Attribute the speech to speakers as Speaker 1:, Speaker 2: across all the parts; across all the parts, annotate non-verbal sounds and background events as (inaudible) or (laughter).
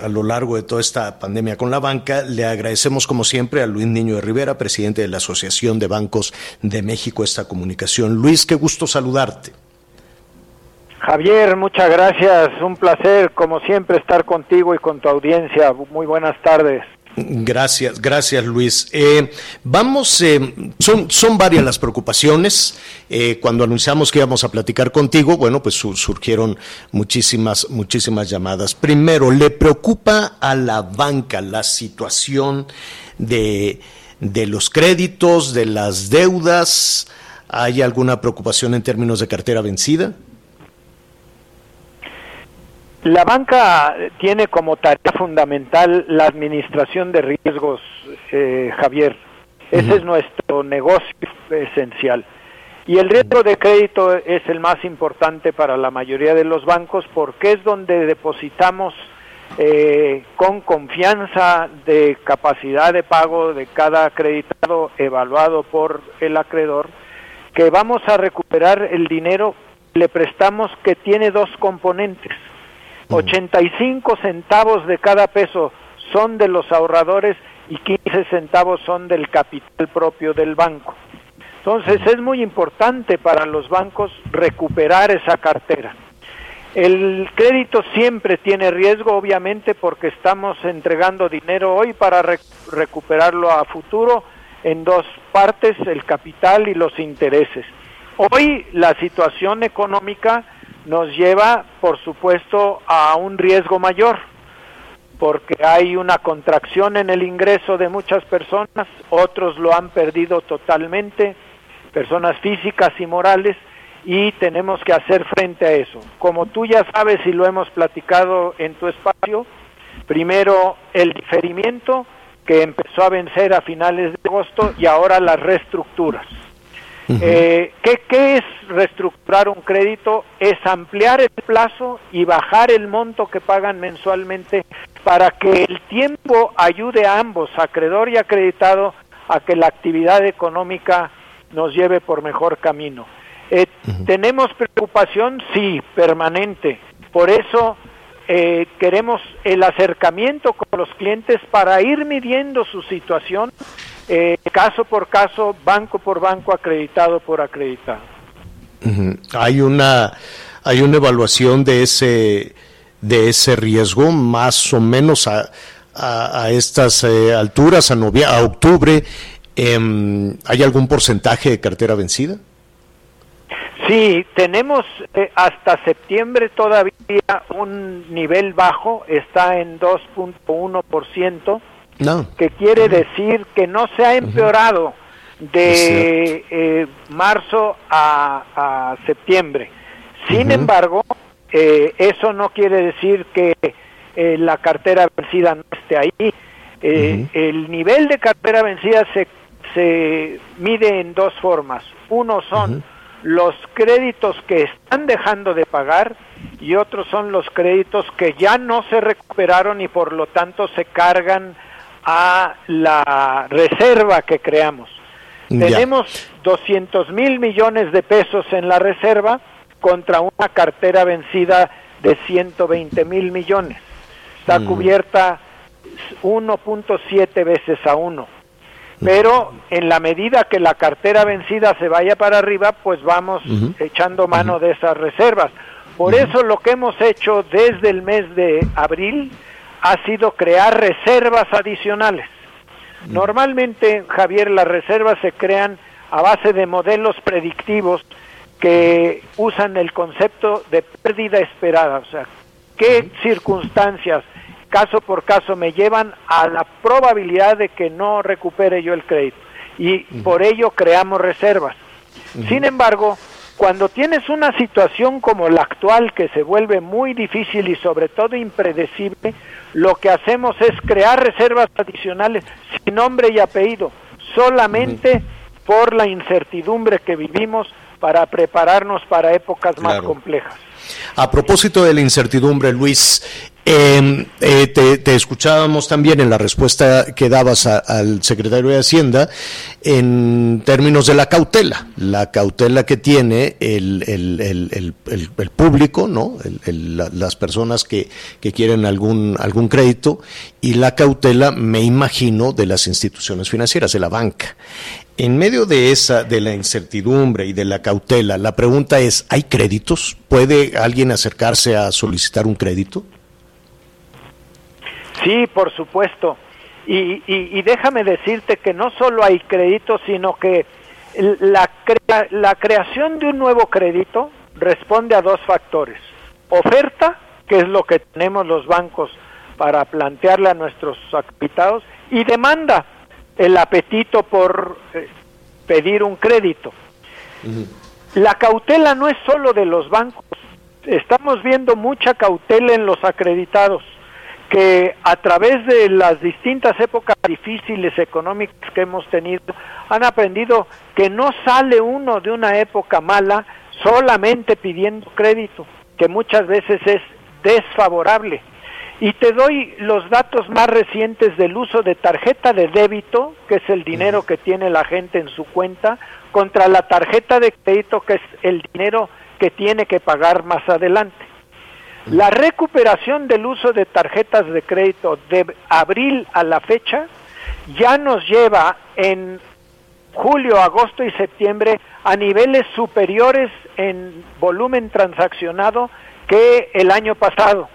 Speaker 1: a lo largo de toda esta pandemia con la banca. Le agradecemos como siempre a Luis Niño de Rivera, presidente de la Asociación de Bancos de México, esta comunicación. Luis, qué gusto saludarte.
Speaker 2: Javier, muchas gracias. Un placer, como siempre, estar contigo y con tu audiencia. Muy buenas tardes.
Speaker 1: Gracias, gracias Luis. Eh, vamos, eh, son, son varias las preocupaciones. Eh, cuando anunciamos que íbamos a platicar contigo, bueno, pues surgieron muchísimas, muchísimas llamadas. Primero, ¿le preocupa a la banca la situación de, de los créditos, de las deudas? ¿Hay alguna preocupación en términos de cartera vencida?
Speaker 2: La banca tiene como tarea fundamental la administración de riesgos, eh, Javier. Ese es nuestro negocio esencial. Y el riesgo de crédito es el más importante para la mayoría de los bancos porque es donde depositamos eh, con confianza de capacidad de pago de cada acreditado evaluado por el acreedor, que vamos a recuperar el dinero que le prestamos que tiene dos componentes 85 centavos de cada peso son de los ahorradores y 15 centavos son del capital propio del banco. Entonces es muy importante para los bancos recuperar esa cartera. El crédito siempre tiene riesgo, obviamente, porque estamos entregando dinero hoy para recuperarlo a futuro en dos partes, el capital y los intereses. Hoy la situación económica nos lleva, por supuesto, a un riesgo mayor, porque hay una contracción en el ingreso de muchas personas, otros lo han perdido totalmente, personas físicas y morales, y tenemos que hacer frente a eso. Como tú ya sabes y lo hemos platicado en tu espacio, primero el diferimiento que empezó a vencer a finales de agosto y ahora las reestructuras. Eh, ¿qué, es reestructurar un crédito? Es ampliar el plazo y bajar el monto que pagan mensualmente para que el tiempo ayude a ambos, acreedor y acreditado, a que la actividad económica nos lleve por mejor camino. Eh, ¿Tenemos preocupación? Sí, permanente. Por eso eh, queremos el acercamiento con los clientes para ir midiendo su situación eh, caso por caso, banco por banco, acreditado por acreditado.
Speaker 1: Hay una hay una evaluación de ese de ese riesgo más o menos a, a, estas eh, alturas, a, novia, a octubre. Em, ¿Hay algún porcentaje de cartera vencida?
Speaker 2: Sí, tenemos eh, hasta septiembre todavía un nivel bajo, está en 2.1%. No. Que quiere decir que no se ha empeorado de eh, marzo a, septiembre. Sin embargo, eh, eso no quiere decir que eh, la cartera vencida no esté ahí. El nivel de cartera vencida se, se mide en dos formas. Uno son los créditos que están dejando de pagar y otros son los créditos que ya no se recuperaron y por lo tanto se cargan a la reserva que creamos. Tenemos 200 mil millones de pesos en la reserva contra una cartera vencida de 120 mil millones. Está mm. cubierta 1.7 veces a uno. Pero en la medida que la cartera vencida se vaya para arriba, pues vamos echando mano de esas reservas. Por eso lo que hemos hecho desde el mes de abril ha sido crear reservas adicionales. Mm. Normalmente, Javier, las reservas se crean a base de modelos predictivos que usan el concepto de pérdida esperada, o sea, qué circunstancias, caso por caso, me llevan a la probabilidad de que no recupere yo el crédito. Y por ello creamos reservas. Sin embargo, Cuando tienes una situación como la actual que se vuelve muy difícil y sobre todo impredecible, lo que hacemos es crear reservas adicionales sin nombre y apellido, solamente por la incertidumbre que vivimos para prepararnos para épocas más complejas.
Speaker 1: A propósito de la incertidumbre, Luis, em, eh, te, escuchábamos también en la respuesta que dabas al secretario de Hacienda en términos de la cautela, la cautela que tiene el, público, ¿no? las personas que, que, quieren algún, algún crédito y la cautela, me imagino, de las instituciones financieras, de la banca. En medio de esa, de la incertidumbre y de la cautela, la pregunta es, ¿hay créditos? ¿Puede alguien acercarse a solicitar un crédito?
Speaker 2: Sí, por supuesto. Y, déjame decirte que no solo hay créditos, sino que la, la creación de un nuevo crédito responde a dos factores. Oferta, que es lo que tenemos los bancos para plantearle a nuestros capitados, y demanda, el apetito por eh, pedir un crédito. La cautela no es solo de los bancos, estamos viendo mucha cautela en los acreditados que a través de las distintas épocas difíciles económicas que hemos tenido han aprendido que no sale uno de una época mala solamente pidiendo crédito, que muchas veces es desfavorable. Y te doy los datos más recientes del uso de tarjeta de débito, que es el dinero que tiene la gente en su cuenta, contra la tarjeta de crédito, que es el dinero que tiene que pagar más adelante. La recuperación del uso de tarjetas de crédito de abril a la fecha ya nos lleva en julio, agosto y septiembre a niveles superiores en volumen transaccionado que el año pasado.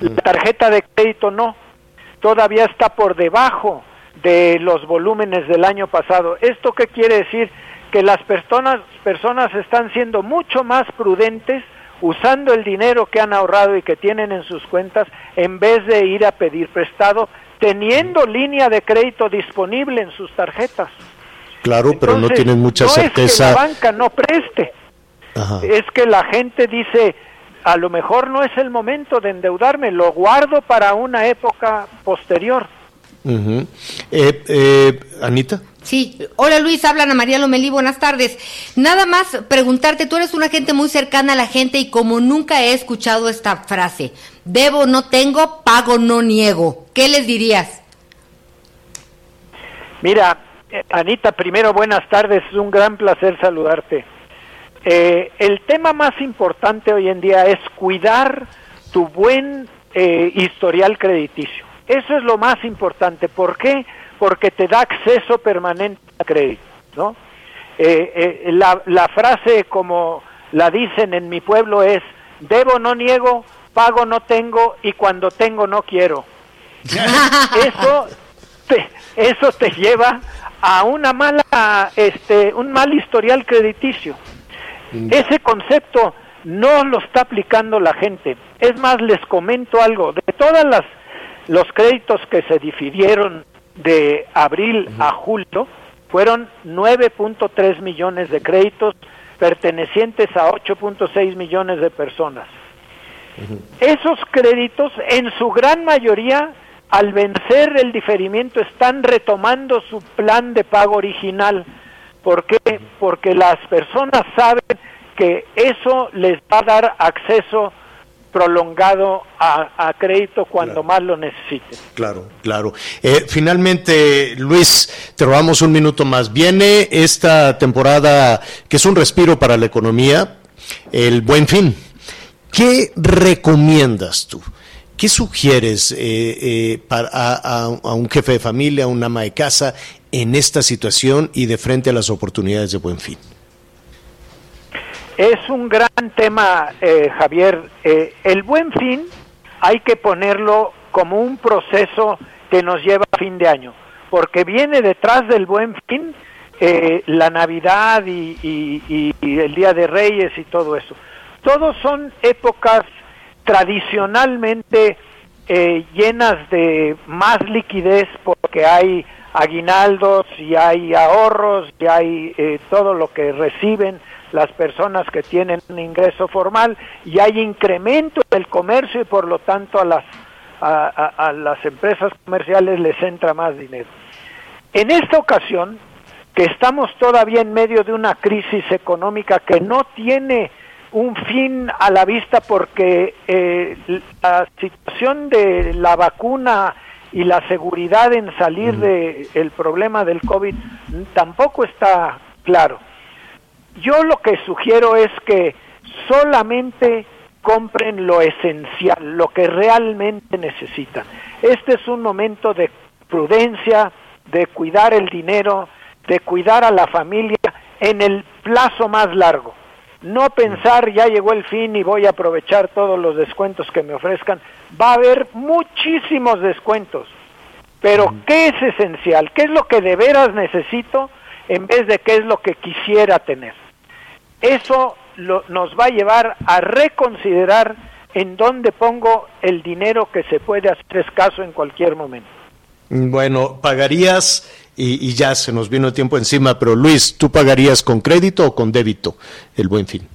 Speaker 2: La tarjeta de crédito no, todavía está por debajo de los volúmenes del año pasado. ¿Esto qué quiere decir? Que las personas, personas están siendo mucho más prudentes usando el dinero que han ahorrado y que tienen en sus cuentas en vez de ir a pedir prestado, teniendo línea de crédito disponible en sus tarjetas.
Speaker 1: Claro, pero no tienen mucha certeza.
Speaker 2: No es que la banca no preste, es que la gente dice, a lo mejor no es el momento de endeudarme, lo guardo para una época posterior.
Speaker 1: Eh, eh, Anita.
Speaker 3: Sí, hola Luis, habla Ana María Lomelí, buenas tardes. Nada más preguntarte, tú eres una gente muy cercana a la gente y como nunca he escuchado esta frase, debo, no tengo, pago, no niego, ¿qué les dirías?
Speaker 2: Mira, eh, Anita, primero buenas tardes, es un gran placer saludarte. Eh, el tema más importante hoy en día es cuidar tu buen eh, historial crediticio. Eso es lo más importante. ¿Por qué? Porque te da acceso permanente a crédito, ¿no? Eh, la, la frase como la dicen en mi pueblo es, debo no niego, pago no tengo y cuando tengo no quiero. (laughs) eso, te, eso te lleva a una mala, este, un mal historial crediticio. Ese concepto no lo está aplicando la gente. Es más, les comento algo. De todas las los créditos que se difirieron de abril a julio, fueron 9.3 millones de créditos pertenecientes a 8.6 millones de personas. Esos créditos, en su gran mayoría, al vencer el diferimiento, están retomando su plan de pago original ¿Por qué? Porque las personas saben que eso les va a dar acceso prolongado a, crédito cuando más lo necesiten.
Speaker 1: Claro, claro. Eh, finalmente, Luis, te robamos un minuto más. Viene esta temporada que es un respiro para la economía, el buen fin. ¿Qué recomiendas tú? ¿Qué sugieres eh, eh, para, a, un jefe de familia, a un ama de casa en esta situación y de frente a las oportunidades de buen fin?
Speaker 2: Es un gran tema, eh, Javier. Eh, el buen fin hay que ponerlo como un proceso que nos lleva a fin de año, porque viene detrás del buen fin eh, la Navidad y, el Día de Reyes y todo eso. Todos son épocas tradicionalmente llenas de más liquidez porque hay aguinaldos y hay ahorros y hay eh, todo lo que reciben las personas que tienen un ingreso formal y hay incremento del comercio y por lo tanto a las, a, las empresas comerciales les entra más dinero. En esta ocasión, que estamos todavía en medio de una crisis económica que no tiene un fin a la vista porque eh, la situación de la vacuna y la seguridad en salir del problema del COVID tampoco está claro. Yo lo que sugiero es que solamente compren lo esencial, lo que realmente necesitan. Este es un momento de prudencia, de cuidar el dinero, de cuidar a la familia en el plazo más largo. No pensar ya llegó el fin y voy a aprovechar todos los descuentos que me ofrezcan. Va a haber muchísimos descuentos. Pero ¿qué es esencial? ¿Qué es lo que de veras necesito en vez de qué es lo que quisiera tener? Eso nos va a llevar a reconsiderar en dónde pongo el dinero que se puede hacer escaso en cualquier momento.
Speaker 1: Bueno, pagarías, y, ya se nos vino el tiempo encima, pero Luis, ¿tú pagarías con crédito o con débito el buen fin?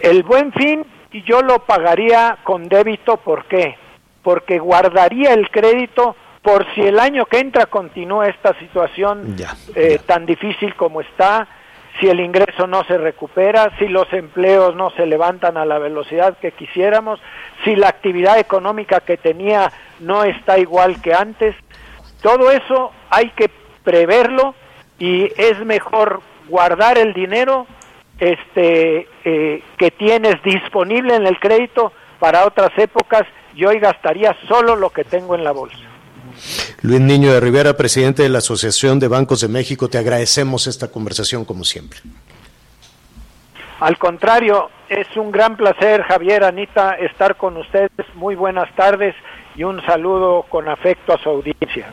Speaker 2: El buen fin yo lo pagaría con débito, ¿por qué? Porque guardaría el crédito por si el año que entra continúa esta situación eh, tan difícil como está, si el ingreso no se recupera, si los empleos no se levantan a la velocidad que quisiéramos, si la actividad económica que tenía no está igual que antes. Todo eso hay que preverlo y es mejor guardar el dinero este, eh, que tienes disponible en el crédito para otras épocas y hoy gastaría solo lo que tengo en la bolsa.
Speaker 1: Luis Niño de Rivera, presidente de la Asociación de Bancos de México, te agradecemos esta conversación como siempre.
Speaker 2: Al contrario, es un gran placer, Javier, Anita, estar con ustedes. Muy buenas tardes y un saludo con afecto a su audiencia.